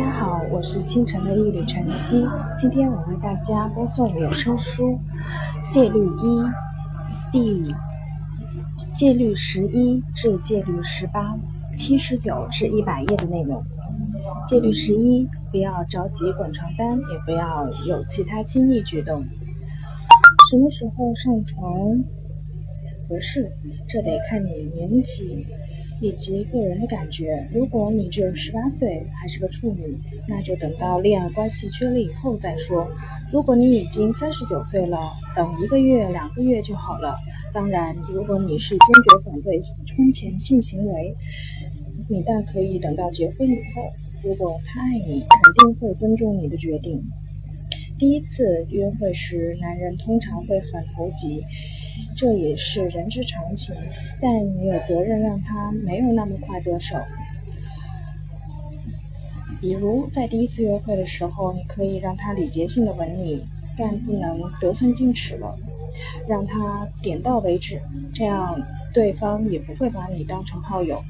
大家好，我是清晨的一缕晨曦。今天我为大家播送有声书《戒律一》第戒律十一至戒律十八，七十九至一百页的内容。戒律十一：不要着急滚床单，也不要有其他亲密举动。什么时候上床合适？这得看你年纪。以及个人的感觉。如果你只有十八岁，还是个处女，那就等到恋爱关系确立以后再说。如果你已经三十九岁了，等一个月、两个月就好了。当然，如果你是坚决反对婚前性行为，你大可以等到结婚以后。如果他爱你，肯定会尊重你的决定。第一次约会时，男人通常会很投机。这也是人之常情，但你有责任让他没有那么快得手。比如在第一次约会的时候，你可以让他礼节性的吻你，但不能得寸进尺了，让他点到为止，这样对方也不会把你当成炮友。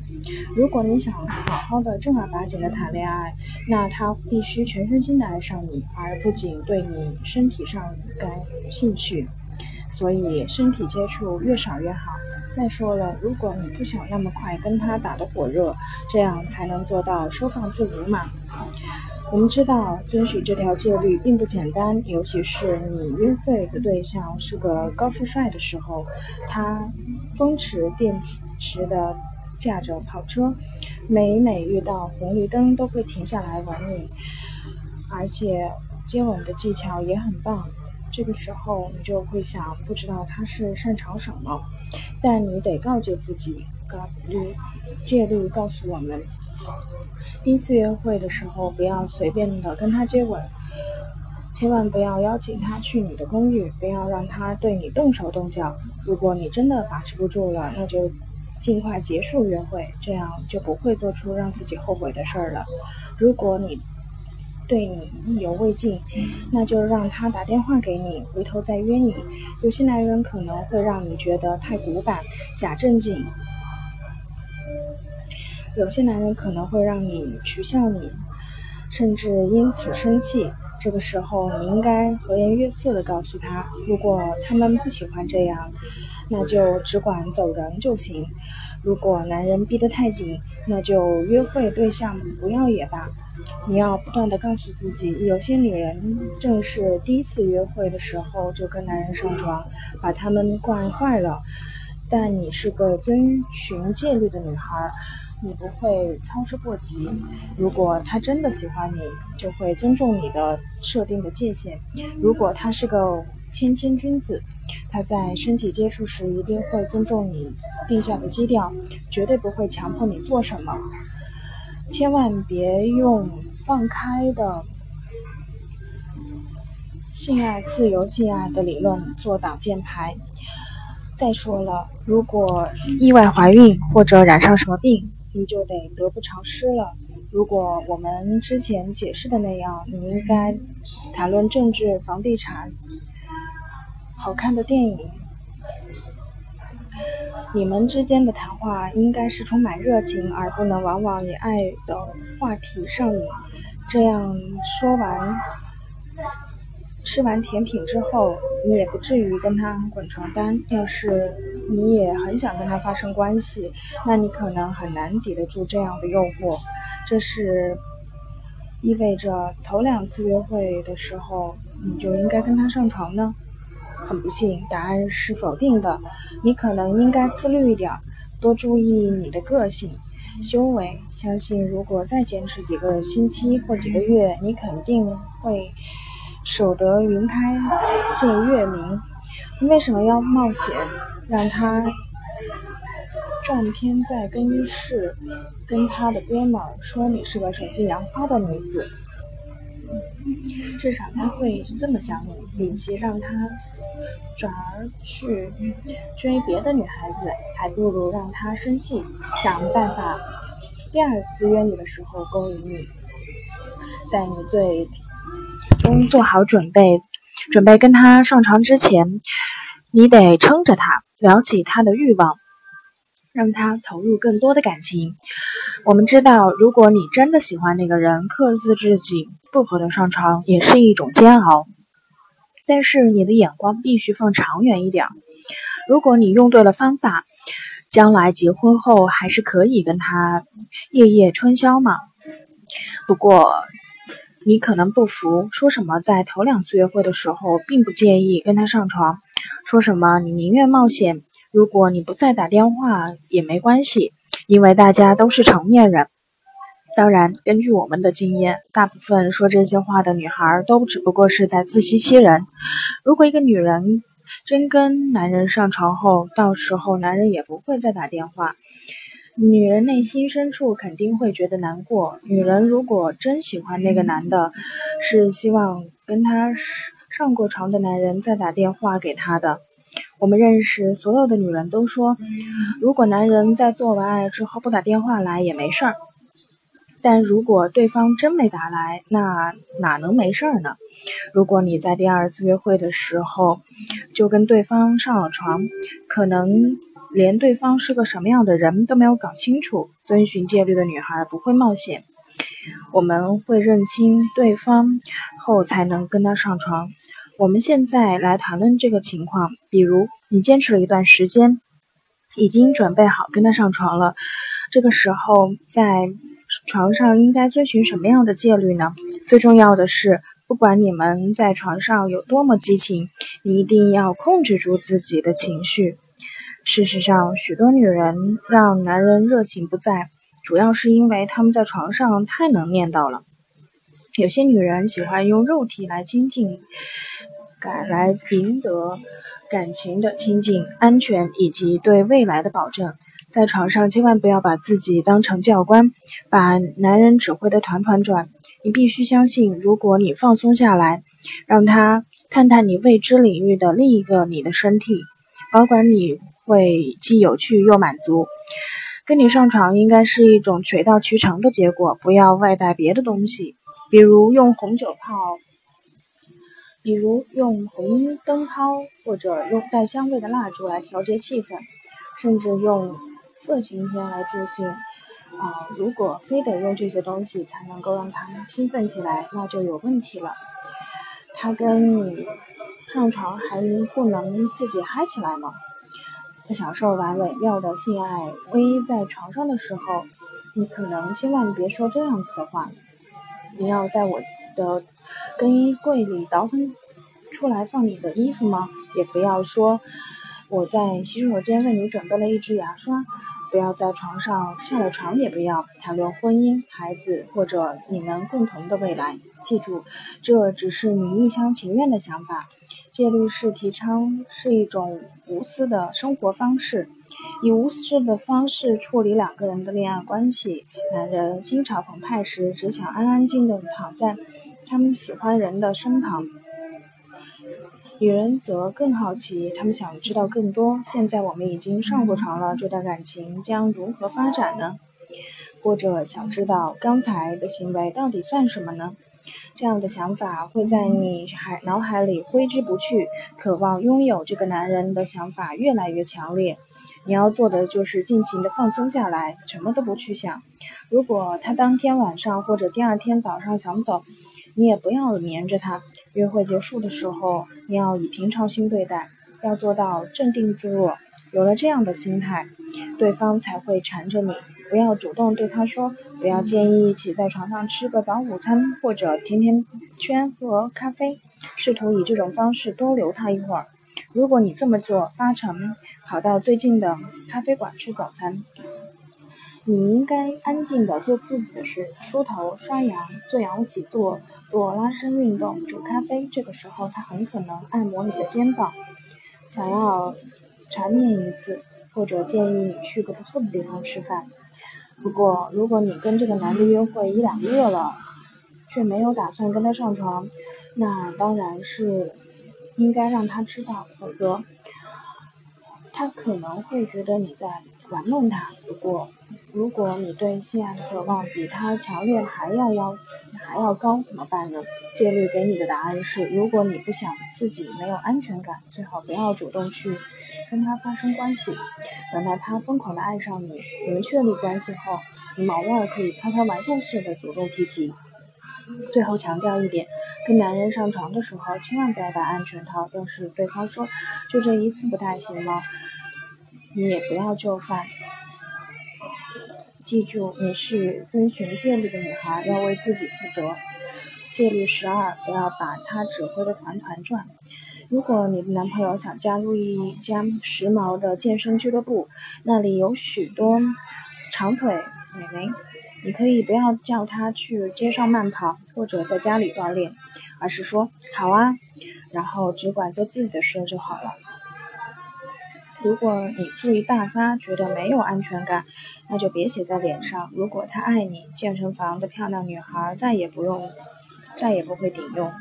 如果你想好好的正儿八经的谈恋爱，那他必须全身心的爱上你，而不仅对你身体上感兴趣。所以身体接触越少越好。再说了，如果你不想那么快跟他打得火热，这样才能做到收放自如嘛。我们知道遵循这条戒律并不简单，尤其是你约会的对象是个高富帅的时候，他风驰电驰的驾着跑车，每每遇到红绿灯都会停下来吻你，而且接吻的技巧也很棒。这个时候，你就会想，不知道他是擅长什么，但你得告诫自己，告律戒律告诉我们，第一次约会的时候，不要随便的跟他接吻，千万不要邀请他去你的公寓，不要让他对你动手动脚。如果你真的把持不住了，那就尽快结束约会，这样就不会做出让自己后悔的事儿了。如果你对你意犹未尽，那就让他打电话给你，回头再约你。有些男人可能会让你觉得太古板、假正经；有些男人可能会让你取笑你，甚至因此生气。这个时候，你应该和颜悦色地告诉他，如果他们不喜欢这样，那就只管走人就行。如果男人逼得太紧，那就约会对象不要也罢。你要不断的告诉自己，有些女人正是第一次约会的时候就跟男人上床，把他们惯坏了。但你是个遵循戒律的女孩，你不会操之过急。如果他真的喜欢你，就会尊重你的设定的界限。如果他是个谦谦君子，他在身体接触时一定会尊重你定下的基调，绝对不会强迫你做什么。千万别用放开的性爱、自由性爱的理论做挡箭牌。再说了，如果意外怀孕或者染上什么病，你就得得不偿失了。如果我们之前解释的那样，你应该谈论政治、房地产、好看的电影。你们之间的谈话应该是充满热情，而不能往往以爱的话题上瘾。这样说完，吃完甜品之后，你也不至于跟他滚床单。要是你也很想跟他发生关系，那你可能很难抵得住这样的诱惑。这是意味着头两次约会的时候，你就应该跟他上床呢？很不幸，答案是否定的。你可能应该自律一点，多注意你的个性、修为。相信如果再坚持几个星期或几个月，你肯定会守得云开见月明。为什么要冒险让他转天在更衣室跟他的哥们说你是个手心杨花的女子？至少他会这么想你，比其让他。转而去追别的女孩子，还不如让他生气，想办法第二次约你的时候勾引你。在你最终做好准备，准备跟他上床之前，你得撑着他，撩起他的欲望，让他投入更多的感情。我们知道，如果你真的喜欢那个人，克制自己不和他上床也是一种煎熬。但是你的眼光必须放长远一点。如果你用对了方法，将来结婚后还是可以跟他夜夜春宵嘛。不过你可能不服，说什么在头两次约会的时候并不介意跟他上床，说什么你宁愿冒险。如果你不再打电话也没关系，因为大家都是成年人。当然，根据我们的经验，大部分说这些话的女孩都只不过是在自欺欺人。如果一个女人真跟男人上床后，到时候男人也不会再打电话，女人内心深处肯定会觉得难过。女人如果真喜欢那个男的，是希望跟他上过床的男人再打电话给她的。我们认识所有的女人都说，如果男人在做完爱之后不打电话来也没事儿。但如果对方真没打来，那哪能没事儿呢？如果你在第二次约会的时候就跟对方上了床，可能连对方是个什么样的人都没有搞清楚。遵循戒律的女孩不会冒险，我们会认清对方后才能跟他上床。我们现在来谈论这个情况，比如你坚持了一段时间，已经准备好跟他上床了，这个时候在床上应该遵循什么样的戒律呢？最重要的是，不管你们在床上有多么激情，你一定要控制住自己的情绪。事实上，许多女人让男人热情不在，主要是因为他们在床上太能念叨了。有些女人喜欢用肉体来亲近。改来赢得感情的亲近、安全以及对未来的保证。在床上千万不要把自己当成教官，把男人指挥的团团转。你必须相信，如果你放松下来，让他探探你未知领域的另一个你的身体，保管你会既有趣又满足。跟你上床应该是一种水到渠成的结果，不要外带别的东西，比如用红酒泡。比如用红灯泡，或者用带香味的蜡烛来调节气氛，甚至用色情片来助兴。啊，如果非得用这些东西才能够让他们兴奋起来，那就有问题了。他跟你上床还不能自己嗨起来吗？他享受完美妙的性爱，唯一在床上的时候，你可能千万别说这样子的话。你要在我的。更衣柜里倒腾出来放你的衣服吗？也不要说我在洗手间为你准备了一支牙刷。不要在床上下了床，也不要谈论婚姻、孩子或者你们共同的未来。记住，这只是你一厢情愿的想法。戒律是提倡是一种无私的生活方式，以无私的方式处理两个人的恋爱关系。男人心潮澎湃时，只想安安静静躺在。他们喜欢人的身旁，女人则更好奇，他们想知道更多。现在我们已经上过床了，这段感情将如何发展呢？或者想知道刚才的行为到底算什么呢？这样的想法会在你海脑海里挥之不去，渴望拥有这个男人的想法越来越强烈。你要做的就是尽情的放松下来，什么都不去想。如果他当天晚上或者第二天早上想走，你也不要黏着他。约会结束的时候，你要以平常心对待，要做到镇定自若。有了这样的心态，对方才会缠着你。不要主动对他说，不要建议一起在床上吃个早午餐或者甜甜圈和咖啡，试图以这种方式多留他一会儿。如果你这么做，八成跑到最近的咖啡馆吃早餐。你应该安静的做自己的事，梳头、刷牙、做仰卧起坐、做拉伸运动、煮咖啡。这个时候，他很可能按摩你的肩膀，想要缠绵一次，或者建议你去个不错的地方吃饭。不过，如果你跟这个男的约会一两个月了，却没有打算跟他上床，那当然是应该让他知道，否则他可能会觉得你在玩弄他。不过，如果你对性爱的渴望比他强烈还要要还要高，怎么办呢？戒律给你的答案是：如果你不想自己没有安全感，最好不要主动去跟他发生关系，等到他疯狂的爱上你，你们确立关系后，你偶尔可以开开玩笑似的主动提及。最后强调一点，跟男人上床的时候千万不要戴安全套。要是对方说就这一次不太行吗？你也不要就范。记住，你是遵循戒律的女孩，要为自己负责。戒律十二，不要把他指挥的团团转。如果你的男朋友想加入一家时髦的健身俱乐部，那里有许多长腿美眉，你可以不要叫他去街上慢跑或者在家里锻炼，而是说好啊，然后只管做自己的事就好了。如果你醋意大发，觉得没有安全感，那就别写在脸上。如果他爱你，健身房的漂亮女孩再也不用，再也不会顶用。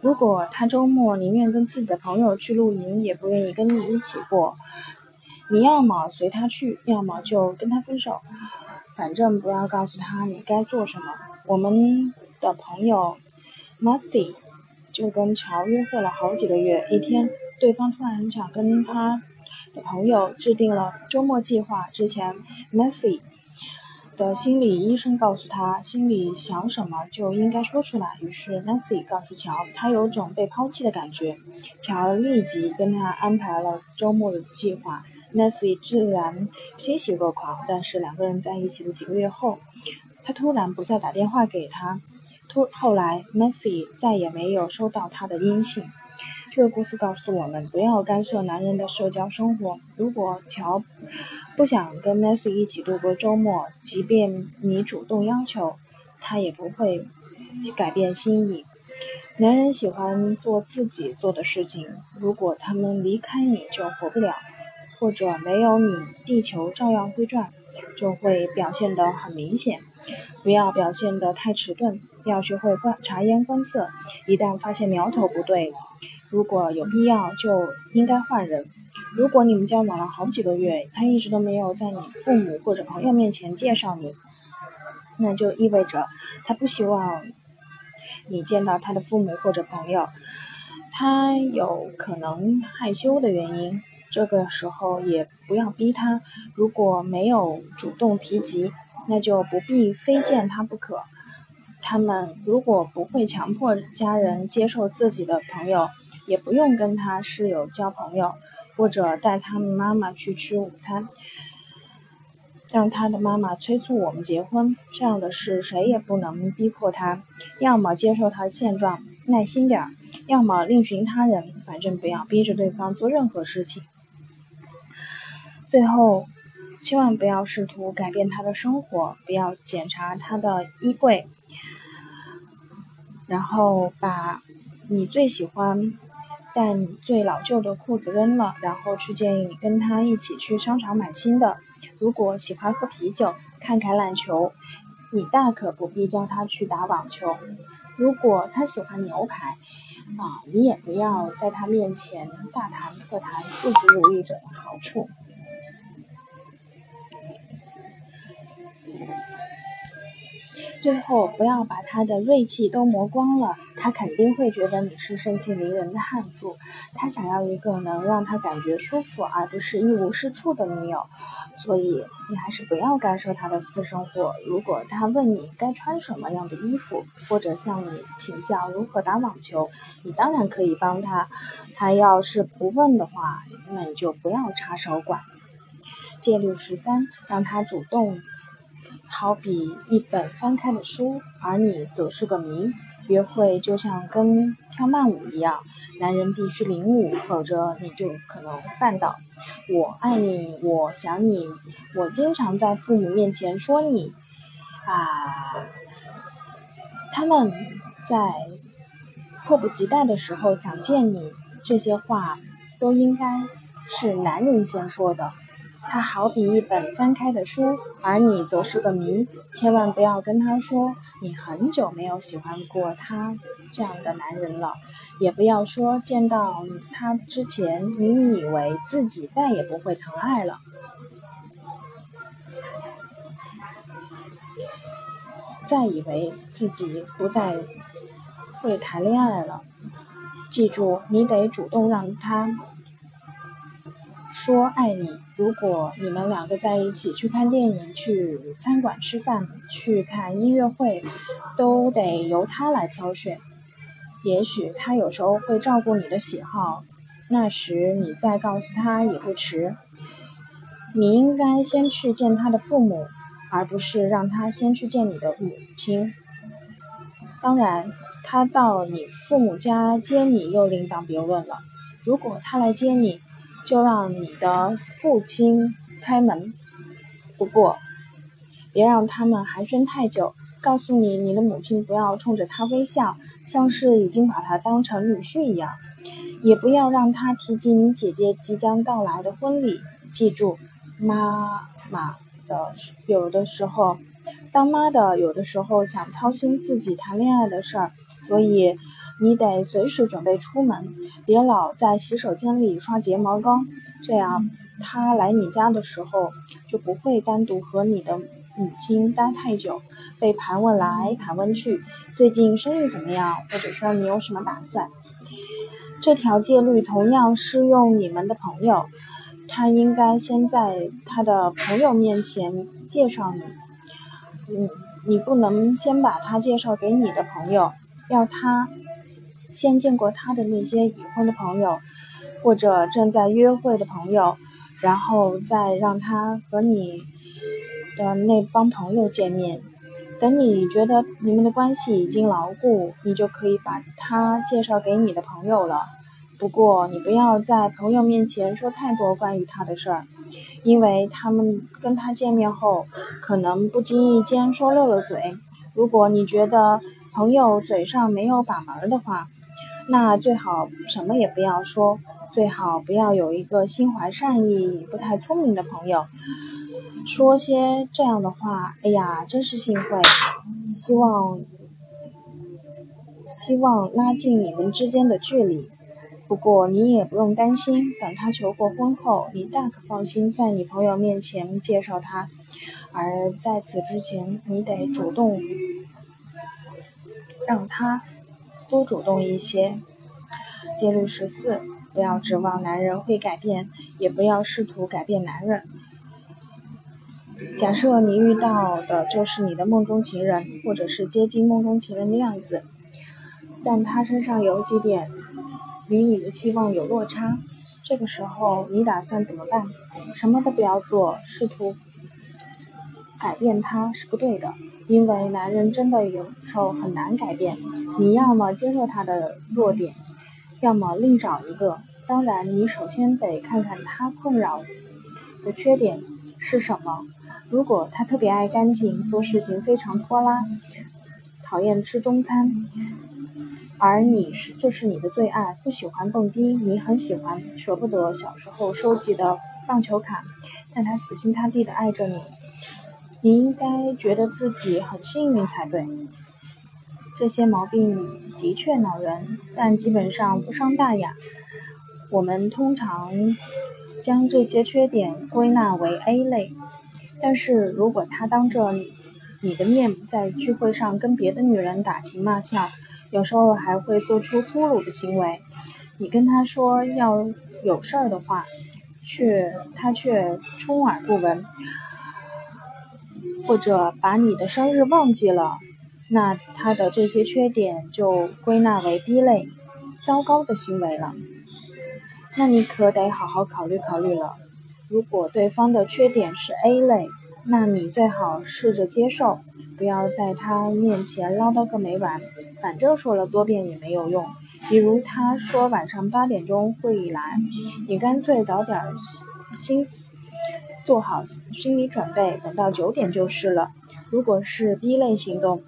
如果他周末宁愿跟自己的朋友去露营，也不愿意跟你一起过，你要么随他去，要么就跟他分手。反正不要告诉他你该做什么。我们的朋友 Matty 就跟乔约会了好几个月，一天对方突然很想跟他。朋友制定了周末计划之前，Matthew 的心理医生告诉他，心里想什么就应该说出来。于是 Matthew 告诉乔，他有种被抛弃的感觉。乔立即跟他安排了周末的计划。Matthew 自然欣喜若狂。但是两个人在一起的几个月后，他突然不再打电话给他。突后来，Matthew 再也没有收到他的音信。这个故事告诉我们，不要干涉男人的社交生活。如果乔不想跟 Messi 一起度过周末，即便你主动要求，他也不会改变心意。男人喜欢做自己做的事情，如果他们离开你就活不了，或者没有你，地球照样会转，就会表现得很明显。不要表现得太迟钝，要学会观察言观色，一旦发现苗头不对。如果有必要，就应该换人。如果你们交往了好几个月，他一直都没有在你父母或者朋友面前介绍你，那就意味着他不希望你见到他的父母或者朋友。他有可能害羞的原因，这个时候也不要逼他。如果没有主动提及，那就不必非见他不可。他们如果不会强迫家人接受自己的朋友。也不用跟他室友交朋友，或者带他们妈妈去吃午餐，让他的妈妈催促我们结婚。这样的事谁也不能逼迫他，要么接受他的现状，耐心点儿；要么另寻他人。反正不要逼着对方做任何事情。最后，千万不要试图改变他的生活，不要检查他的衣柜，然后把你最喜欢。但最老旧的裤子扔了，然后去建议你跟他一起去商场买新的。如果喜欢喝啤酒、看橄榄球，你大可不必叫他去打网球。如果他喜欢牛排，啊，你也不要在他面前大谈特谈数字主义者的好处。最后，不要把他的锐气都磨光了，他肯定会觉得你是盛气凌人的悍妇。他想要一个能让他感觉舒服，而不是一无是处的女友。所以，你还是不要干涉他的私生活。如果他问你该穿什么样的衣服，或者向你请教如何打网球，你当然可以帮他。他要是不问的话，那你就不要插手管。戒律十三，让他主动。好比一本翻开的书，而你则是个谜。约会就像跟跳慢舞一样，男人必须领舞，否则你就可能绊倒。我爱你，我想你，我经常在父母面前说你。啊，他们在迫不及待的时候想见你，这些话都应该是男人先说的。他好比一本翻开的书，而你则是个谜。千万不要跟他说你很久没有喜欢过他这样的男人了，也不要说见到他之前你以为自己再也不会疼爱了。再以为自己不再会谈恋爱了。记住，你得主动让他说爱你。如果你们两个在一起去看电影、去餐馆吃饭、去看音乐会，都得由他来挑选。也许他有时候会照顾你的喜好，那时你再告诉他也不迟。你应该先去见他的父母。而不是让他先去见你的母亲。当然，他到你父母家接你又另当别论了。如果他来接你，就让你的父亲开门。不过，别让他们寒暄太久。告诉你，你的母亲不要冲着他微笑，像是已经把他当成女婿一样。也不要让他提及你姐姐即将到来的婚礼。记住，妈妈。的有的时候，当妈的有的时候想操心自己谈恋爱的事儿，所以你得随时准备出门，别老在洗手间里刷睫毛膏，这样他来你家的时候就不会单独和你的母亲待太久，被盘问来盘问去，最近生意怎么样，或者说你有什么打算。这条戒律同样适用你们的朋友。他应该先在他的朋友面前介绍你，嗯，你不能先把他介绍给你的朋友，要他先见过他的那些已婚的朋友或者正在约会的朋友，然后再让他和你的那帮朋友见面。等你觉得你们的关系已经牢固，你就可以把他介绍给你的朋友了。不过，你不要在朋友面前说太多关于他的事儿，因为他们跟他见面后，可能不经意间说漏了嘴。如果你觉得朋友嘴上没有把门的话，那最好什么也不要说，最好不要有一个心怀善意、不太聪明的朋友，说些这样的话。哎呀，真是幸会，希望希望拉近你们之间的距离。不过你也不用担心，等他求过婚后，你大可放心在你朋友面前介绍他。而在此之前，你得主动让他多主动一些。戒律十四：不要指望男人会改变，也不要试图改变男人。假设你遇到的就是你的梦中情人，或者是接近梦中情人的样子，但他身上有几点。与你的期望有落差，这个时候你打算怎么办？什么都不要做，试图改变他是不对的，因为男人真的有时候很难改变。你要么接受他的弱点，要么另找一个。当然，你首先得看看他困扰的缺点是什么。如果他特别爱干净，做事情非常拖拉，讨厌吃中餐。而你是，这是你的最爱，不喜欢蹦迪，你很喜欢，舍不得小时候收集的棒球卡，但他死心塌地的爱着你，你应该觉得自己很幸运才对。这些毛病的确恼人，但基本上不伤大雅。我们通常将这些缺点归纳为 A 类，但是如果他当着你的面在聚会上跟别的女人打情骂俏，有时候还会做出粗鲁的行为，你跟他说要有事儿的话，却他却充耳不闻，或者把你的生日忘记了，那他的这些缺点就归纳为 B 类，糟糕的行为了。那你可得好好考虑考虑了。如果对方的缺点是 A 类，那你最好试着接受。不要在他面前唠叨个没完，反正说了多遍也没有用。比如他说晚上八点钟会来，你干脆早点心做好心理准备，等到九点就是了。如果是 B 类行动，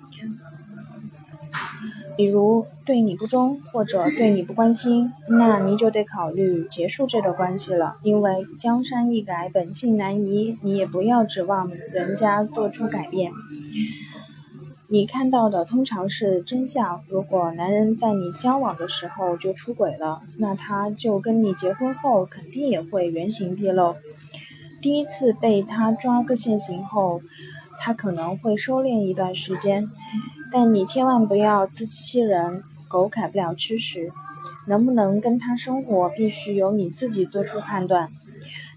比如对你不忠或者对你不关心，那你就得考虑结束这段关系了。因为江山易改，本性难移，你也不要指望人家做出改变。你看到的通常是真相。如果男人在你交往的时候就出轨了，那他就跟你结婚后肯定也会原形毕露。第一次被他抓个现行后，他可能会收敛一段时间，但你千万不要自欺欺人，狗改不了吃屎。能不能跟他生活，必须由你自己做出判断。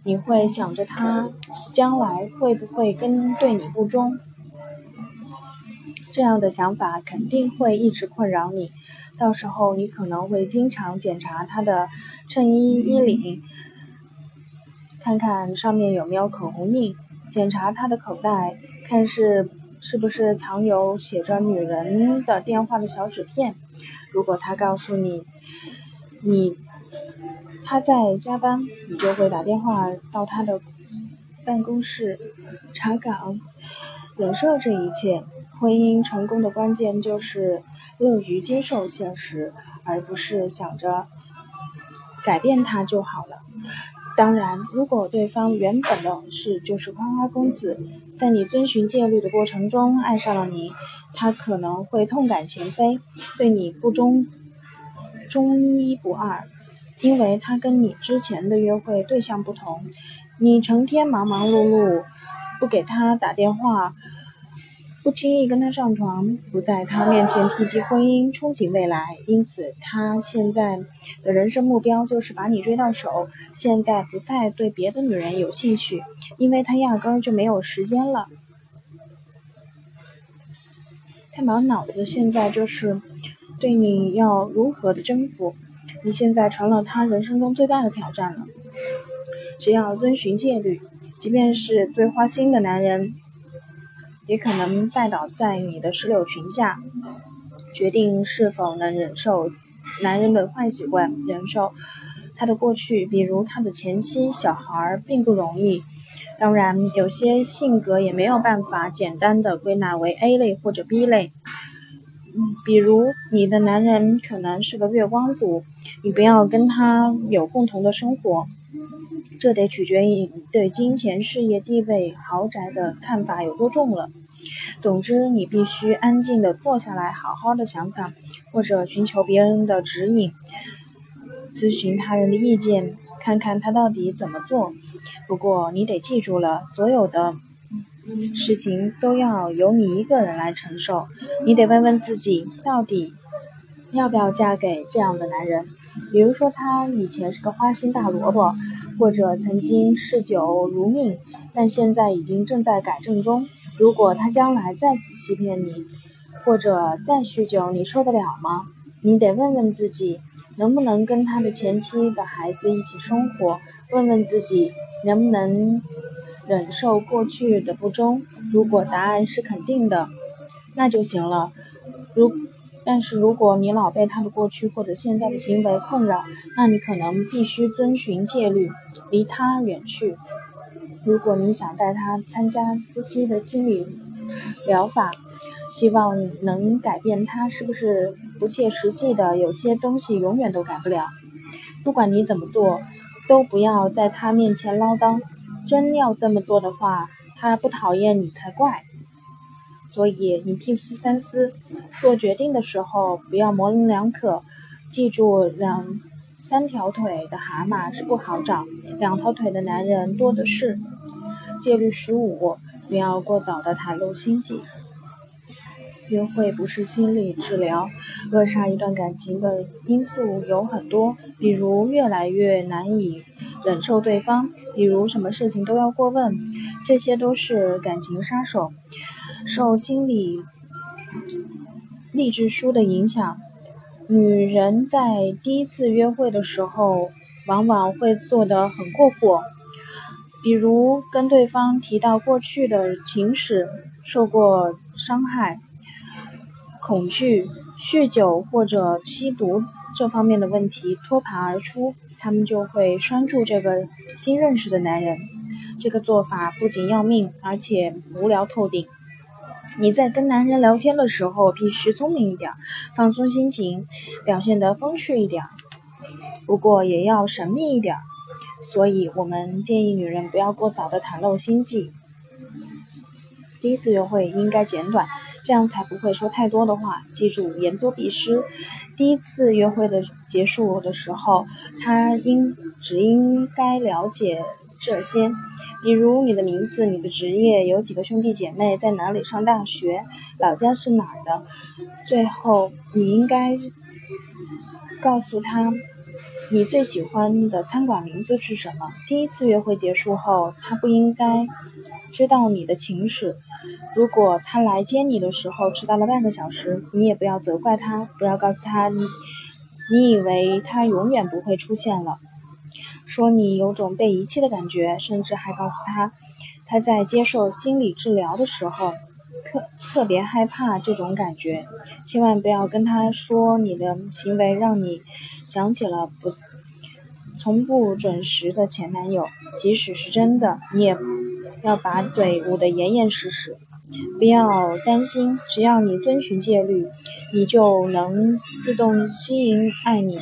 你会想着他将来会不会跟对你不忠，这样的想法肯定会一直困扰你。到时候你可能会经常检查他的衬衣衣领，看看上面有没有口红印，检查他的口袋，看是是不是藏有写着女人的电话的小纸片。如果他告诉你，你他在加班，你就会打电话到他的办公室查岗，忍受这一切。婚姻成功的关键就是乐于接受现实，而不是想着改变他就好了。当然，如果对方原本的是就是花花公子，在你遵循戒律的过程中爱上了你，他可能会痛改前非，对你不忠。忠一不二，因为他跟你之前的约会对象不同。你成天忙忙碌碌，不给他打电话，不轻易跟他上床，不在他面前提及婚姻、憧憬未来，因此他现在的人生目标就是把你追到手。现在不再对别的女人有兴趣，因为他压根儿就没有时间了。他满脑子现在就是。对你要如何的征服？你现在成了他人生中最大的挑战了。只要遵循戒律，即便是最花心的男人，也可能拜倒在你的石榴裙下。决定是否能忍受男人的坏习惯，忍受他的过去，比如他的前妻、小孩，并不容易。当然，有些性格也没有办法简单的归纳为 A 类或者 B 类。比如你的男人可能是个月光族，你不要跟他有共同的生活，这得取决于你对金钱、事业、地位、豪宅的看法有多重了。总之，你必须安静的坐下来，好好的想想，或者寻求别人的指引，咨询他人的意见，看看他到底怎么做。不过你得记住了，所有的。事情都要由你一个人来承受，你得问问自己，到底要不要嫁给这样的男人？比如说，他以前是个花心大萝卜，或者曾经嗜酒如命，但现在已经正在改正中。如果他将来再次欺骗你，或者再酗酒，你受得了吗？你得问问自己，能不能跟他的前妻的孩子一起生活？问问自己，能不能？忍受过去的不忠，如果答案是肯定的，那就行了。如但是如果你老被他的过去或者现在的行为困扰，那你可能必须遵循戒律，离他远去。如果你想带他参加夫妻的心理疗法，希望能改变他，是不是不切实际的？有些东西永远都改不了。不管你怎么做，都不要在他面前唠叨。真要这么做的话，他不讨厌你才怪。所以你必须三思，做决定的时候不要模棱两可。记住，两三条腿的蛤蟆是不好找，两条腿的男人多的是。戒律十五：不要过早的袒露心迹。约会不是心理治疗，扼杀一段感情的因素有很多，比如越来越难以忍受对方，比如什么事情都要过问，这些都是感情杀手。受心理励志书的影响，女人在第一次约会的时候，往往会做得很过火，比如跟对方提到过去的情史，受过伤害。恐惧、酗酒或者吸毒这方面的问题托盘而出，他们就会拴住这个新认识的男人。这个做法不仅要命，而且无聊透顶。你在跟男人聊天的时候，必须聪明一点，放松心情，表现得风趣一点，不过也要神秘一点。所以我们建议女人不要过早的袒露心迹。第一次约会应该简短。这样才不会说太多的话。记住，言多必失。第一次约会的结束的时候，他应只应该了解这些，比如你的名字、你的职业、有几个兄弟姐妹、在哪里上大学、老家是哪儿的。最后，你应该告诉他你最喜欢的餐馆名字是什么。第一次约会结束后，他不应该知道你的情史。如果他来接你的时候迟到了半个小时，你也不要责怪他，不要告诉他你你以为他永远不会出现了。说你有种被遗弃的感觉，甚至还告诉他，他在接受心理治疗的时候特特别害怕这种感觉。千万不要跟他说你的行为让你想起了不从不准时的前男友，即使是真的，你也要把嘴捂得严严实实。不要担心，只要你遵循戒律，你就能自动吸引爱你。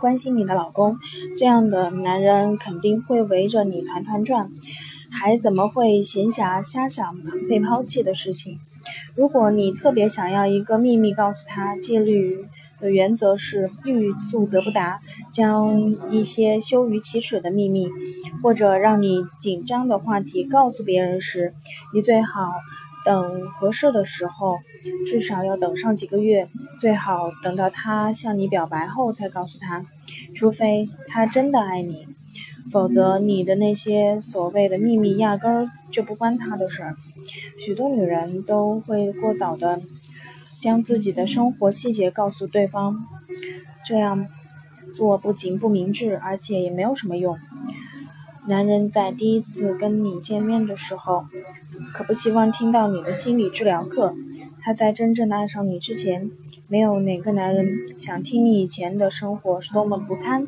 关心你的老公，这样的男人肯定会围着你团团转，还怎么会闲暇瞎想被抛弃的事情？如果你特别想要一个秘密告诉他，戒律的原则是欲速则不达，将一些羞于启齿的秘密或者让你紧张的话题告诉别人时，你最好。等合适的时候，至少要等上几个月，最好等到他向你表白后才告诉他，除非他真的爱你，否则你的那些所谓的秘密压根儿就不关他的事儿。许多女人都会过早的将自己的生活细节告诉对方，这样做不仅不明智，而且也没有什么用。男人在第一次跟你见面的时候，可不希望听到你的心理治疗课。他在真正的爱上你之前，没有哪个男人想听你以前的生活是多么不堪。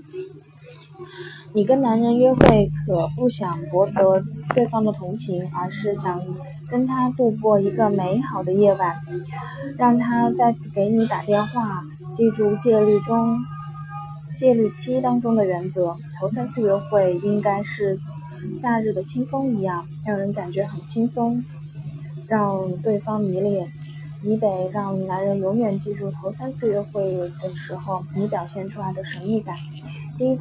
你跟男人约会，可不想博得对方的同情，而是想跟他度过一个美好的夜晚，让他再次给你打电话。记住戒律中。戒律期当中的原则，头三次约会应该是夏日的清风一样，让人感觉很轻松，让对方迷恋。你得让男人永远记住头三次约会的时候你表现出来的神秘感。第一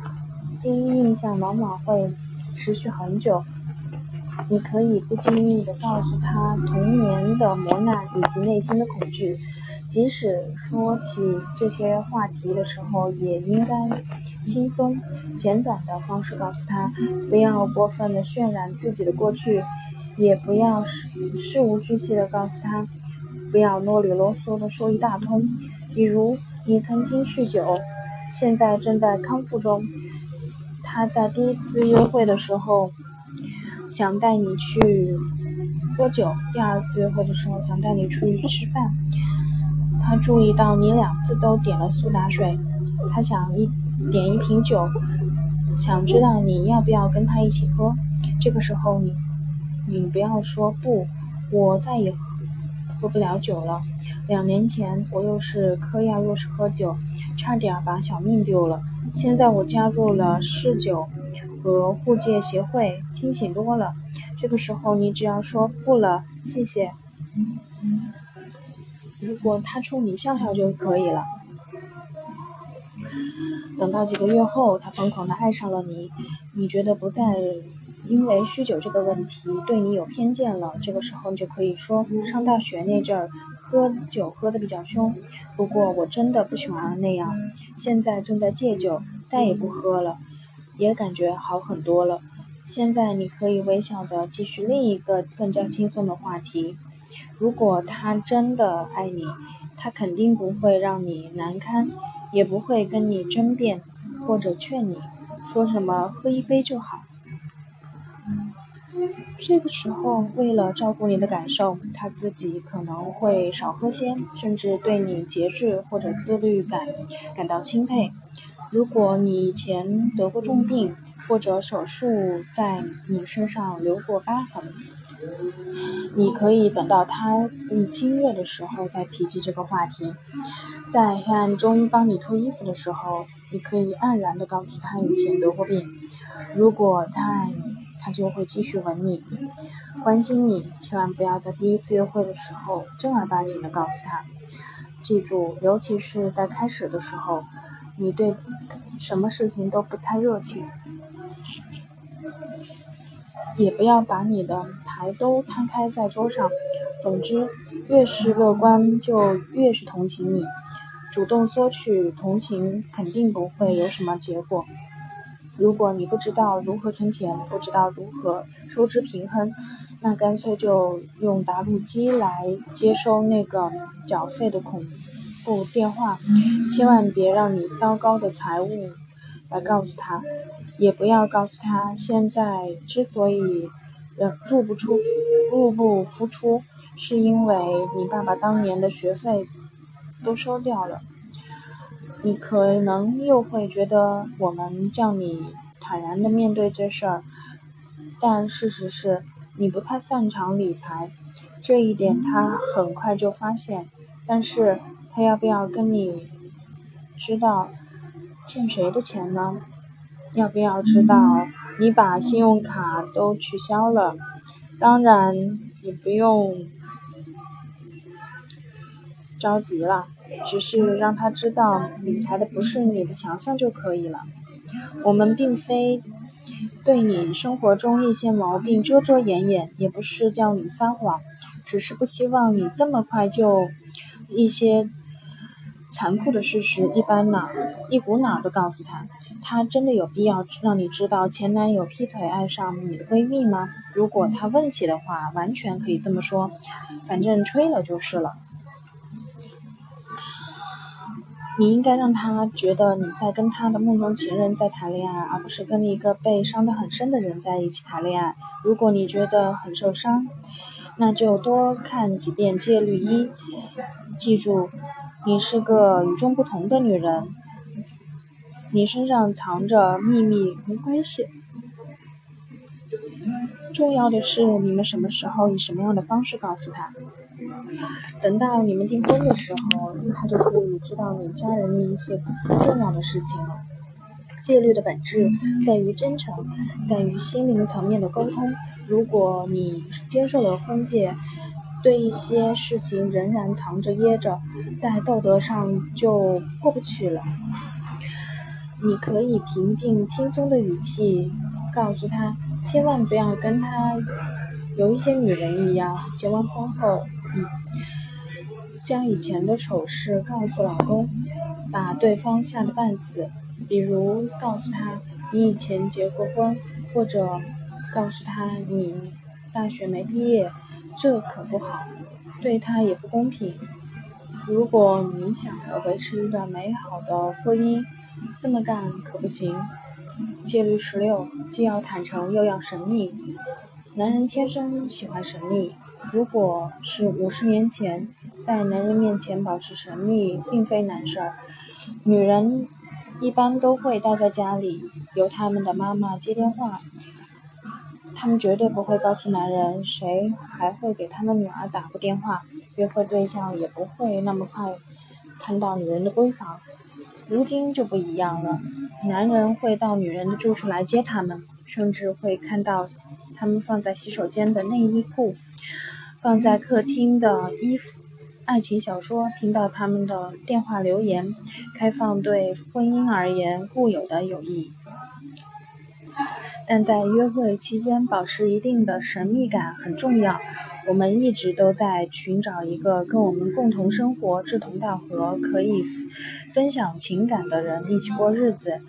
第一印象往往会持续很久。你可以不经意地告诉他童年的磨难以及内心的恐惧。即使说起这些话题的时候，也应该轻松、简短的方式告诉他，不要过分的渲染自己的过去，也不要事事无巨细的告诉他，不要啰里啰嗦的说一大通。比如，你曾经酗酒，现在正在康复中。他在第一次约会的时候想带你去喝酒，第二次约会的时候想带你出去吃饭。他注意到你两次都点了苏打水，他想一点一瓶酒，想知道你要不要跟他一起喝。这个时候你，你不要说不，我再也喝喝不了酒了。两年前我又是嗑药又是喝酒，差点把小命丢了。现在我加入了嗜酒和护戒协会，清醒多了。这个时候你只要说不了，谢谢。如果他冲你笑笑就可以了。等到几个月后，他疯狂的爱上了你，你觉得不再因为酗酒这个问题对你有偏见了。这个时候，你就可以说，上大学那阵儿喝酒喝的比较凶，不过我真的不喜欢那样。现在正在戒酒，再也不喝了，也感觉好很多了。现在你可以微笑的继续另一个更加轻松的话题。如果他真的爱你，他肯定不会让你难堪，也不会跟你争辩或者劝你，说什么喝一杯就好。这个时候，为了照顾你的感受，他自己可能会少喝些，甚至对你节制或者自律感感到钦佩。如果你以前得过重病，或者手术在你身上留过疤痕。你可以等到他更亲热的时候再提及这个话题，在黑暗中帮你脱衣服的时候，你可以黯然地告诉他以前得过病。如果他爱你，他就会继续吻你，关心你。千万不要在第一次约会的时候正儿八经地告诉他。记住，尤其是在开始的时候，你对什么事情都不太热情。也不要把你的牌都摊开在桌上。总之，越是乐观，就越是同情你。主动索取同情，肯定不会有什么结果。如果你不知道如何存钱，不知道如何收支平衡，那干脆就用打录机来接收那个缴费的恐怖电话。千万别让你糟糕的财务来告诉他，也不要告诉他现在之所以入不出入不敷出，是因为你爸爸当年的学费都收掉了。你可能又会觉得我们叫你坦然的面对这事儿，但事实是你不太擅长理财，这一点他很快就发现。但是他要不要跟你知道欠谁的钱呢？要不要知道你把信用卡都取消了？当然，你不用着急了。只是让他知道理财的不是你的强项就可以了。我们并非对你生活中一些毛病遮遮掩掩，也不是叫你撒谎，只是不希望你这么快就一些残酷的事实一般脑一股脑的告诉他。他真的有必要让你知道前男友劈腿爱上你的闺蜜吗？如果他问起的话，完全可以这么说，反正吹了就是了。你应该让他觉得你在跟他的梦中情人在谈恋爱，而不是跟一个被伤得很深的人在一起谈恋爱。如果你觉得很受伤，那就多看几遍《戒律一》，记住，你是个与众不同的女人，你身上藏着秘密没关系，重要的是你们什么时候以什么样的方式告诉他。等到你们订婚的时候，他就可以知道你家人的一些重要的事情了。戒律的本质在于真诚，在于心灵层面的沟通。如果你接受了婚戒，对一些事情仍然藏着掖着，在道德上就过不去了。你可以平静轻松的语气告诉他，千万不要跟他有一些女人一样，结完婚后。将以前的丑事告诉老公，把对方吓得半死。比如告诉他你以前结过婚，或者告诉他你大学没毕业，这可不好，对他也不公平。如果你想要维持一段美好的婚姻，这么干可不行。戒律十六，既要坦诚又要神秘。男人天生喜欢神秘。如果是五十年前，在男人面前保持神秘并非难事儿。女人一般都会待在家里，由他们的妈妈接电话。他们绝对不会告诉男人，谁还会给他们女儿打过电话？约会对象也不会那么快看到女人的闺房。如今就不一样了，男人会到女人的住处来接他们，甚至会看到他们放在洗手间的内衣裤。放在客厅的衣服，爱情小说，听到他们的电话留言，开放对婚姻而言固有的友谊。但在约会期间保持一定的神秘感很重要。我们一直都在寻找一个跟我们共同生活、志同道合、可以分享情感的人一起过日子。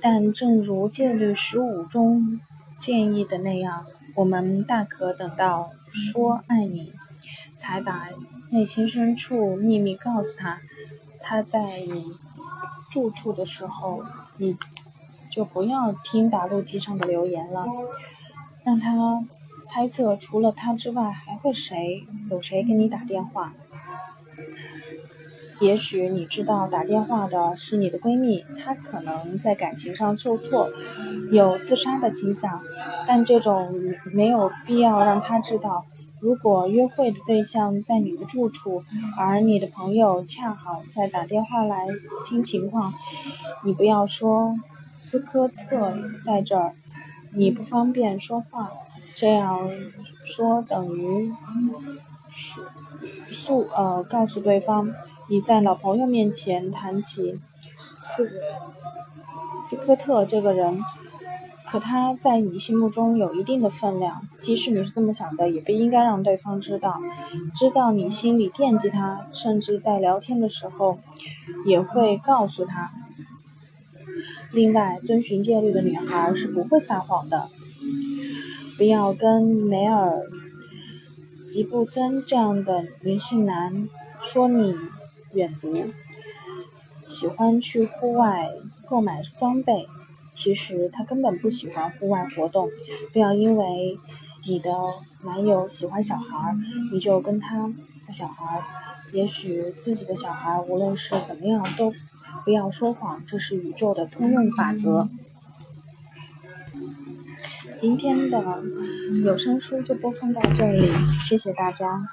但正如戒律十五中建议的那样，我们大可等到。说爱你，才把内心深处秘密告诉他。他在你住处的时候，你就不要听打录机上的留言了，让他猜测除了他之外还会谁，有谁给你打电话。也许你知道打电话的是你的闺蜜，她可能在感情上受挫，有自杀的倾向，但这种没有必要让她知道。如果约会的对象在你的住处，而你的朋友恰好在打电话来听情况，你不要说斯科特在这儿，你不方便说话，这样说等于诉呃告诉对方。你在老朋友面前谈起斯斯科特这个人，可他在你心目中有一定的分量，即使你是这么想的，也不应该让对方知道，知道你心里惦记他，甚至在聊天的时候也会告诉他。另外，遵循戒律的女孩是不会撒谎的。不要跟梅尔吉布森这样的女性男说你远足，喜欢去户外购买装备。其实他根本不喜欢户外活动。不要因为你的男友喜欢小孩，你就跟他的小孩。也许自己的小孩无论是怎么样，都不要说谎，这是宇宙的通用法则。今天的有声书就播放到这里，谢谢大家。